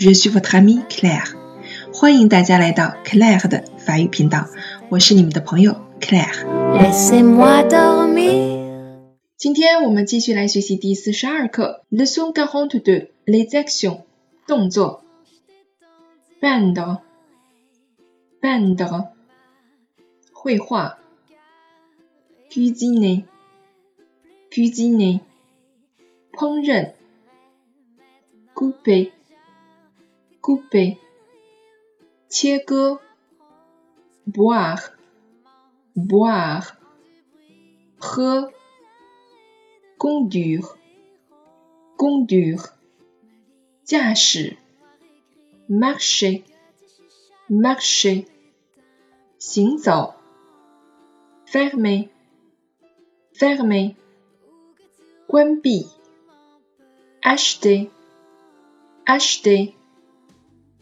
Reçu v o t r t a m e Claire。欢迎大家来到 Claire 的法语频道，我是你们的朋友 Claire。今天我们继续来学习第四十二课。Leçon quarante 42. l e c t i o n 动作。Bande. Bande. 绘画。Cuisine. Cuisine. 烹饪。Couper. couper, boire, boire, cre conduire, conduire, marcher, marcher, 行走 fermer, fermer, 关闭 acheter, acheter,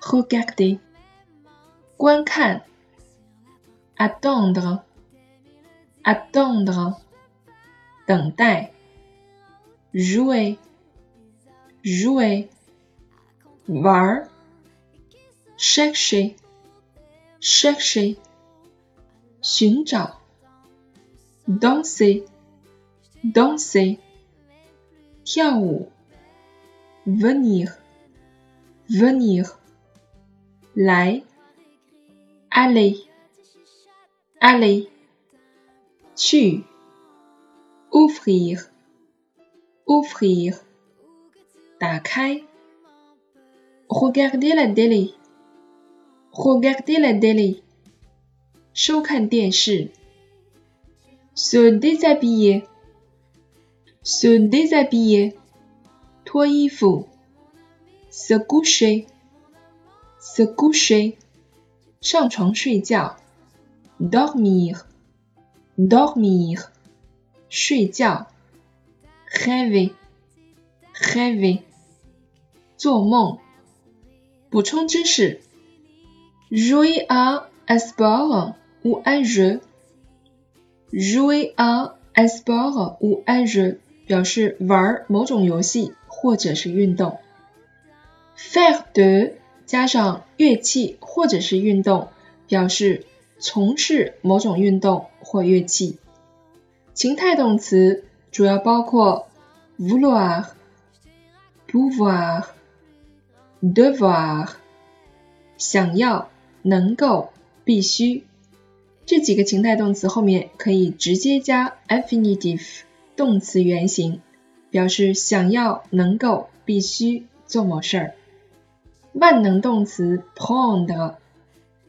regarder, attendre, attendre, jouer, jouer, var, chercher, chercher, 寻找，danser, danser, Venir. venir. Allez aller, tu, Offrir ouvrir, dakai, regarder la délai regarder la télé, 收看电视, se déshabiller, se déshabiller, Fou se coucher, sleep，上床睡觉，doze，doze，睡觉，dream，dream，做梦。补充知识，jouer à un sport ou un jeu，jouer à un sport ou un jeu 表示玩某种游戏或者是运动。faire du 加上乐器或者是运动，表示从事某种运动或乐器。情态动词主要包括 vouloir、pouvoir、devoir，想要、能够、必须。这几个情态动词后面可以直接加 i n f i n i t i v e 动词原形，表示想要、能够、必须做某事儿。万能动词 p o n d r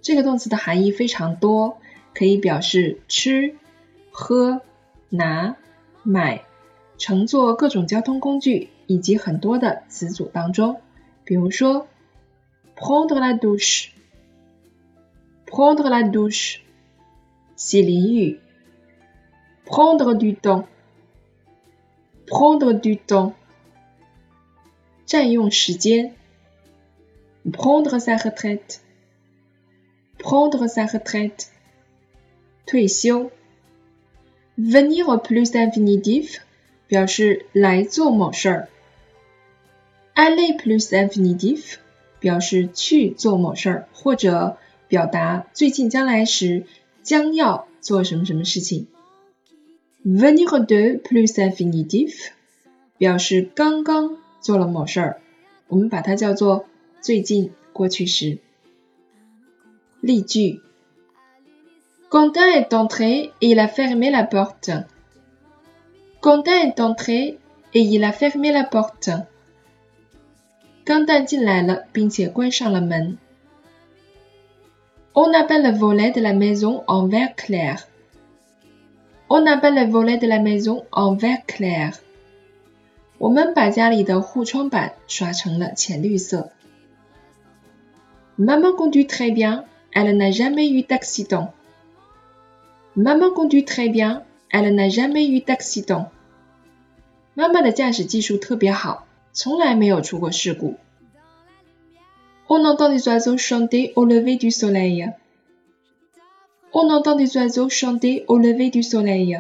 这个动词的含义非常多，可以表示吃、喝、拿、买、乘坐各种交通工具，以及很多的词组当中。比如说 prendre la douche，prendre la douche，洗脸；prendre du temps，prendre du temps，占用时间。prendre sa retraite，prendre sa retraite，退休。venir plus infinitif 表示来做某事儿，aller plus infinitif 表示去做某事儿，或者表达最近将来时将要做什么什么事情，venir d e plus infinitif 表示刚刚做了某事儿，我们把它叫做最近过去时。例句：Quentin est entré et il a fermé la porte. Quentin est entré et il a fermé la porte. On appelle le volet de la maison en vert clair. On appelle le volet de la maison en vert clair. 我们把家里的护窗板刷成了浅绿色。Maman conduit très bien, elle n'a jamais eu d'accident. Maman conduit très bien, elle n'a jamais eu d'accident. On entend des oiseaux chanter au lever du soleil. On entend des oiseaux chanter au lever du soleil.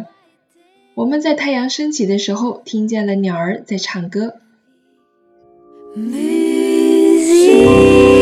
soleil.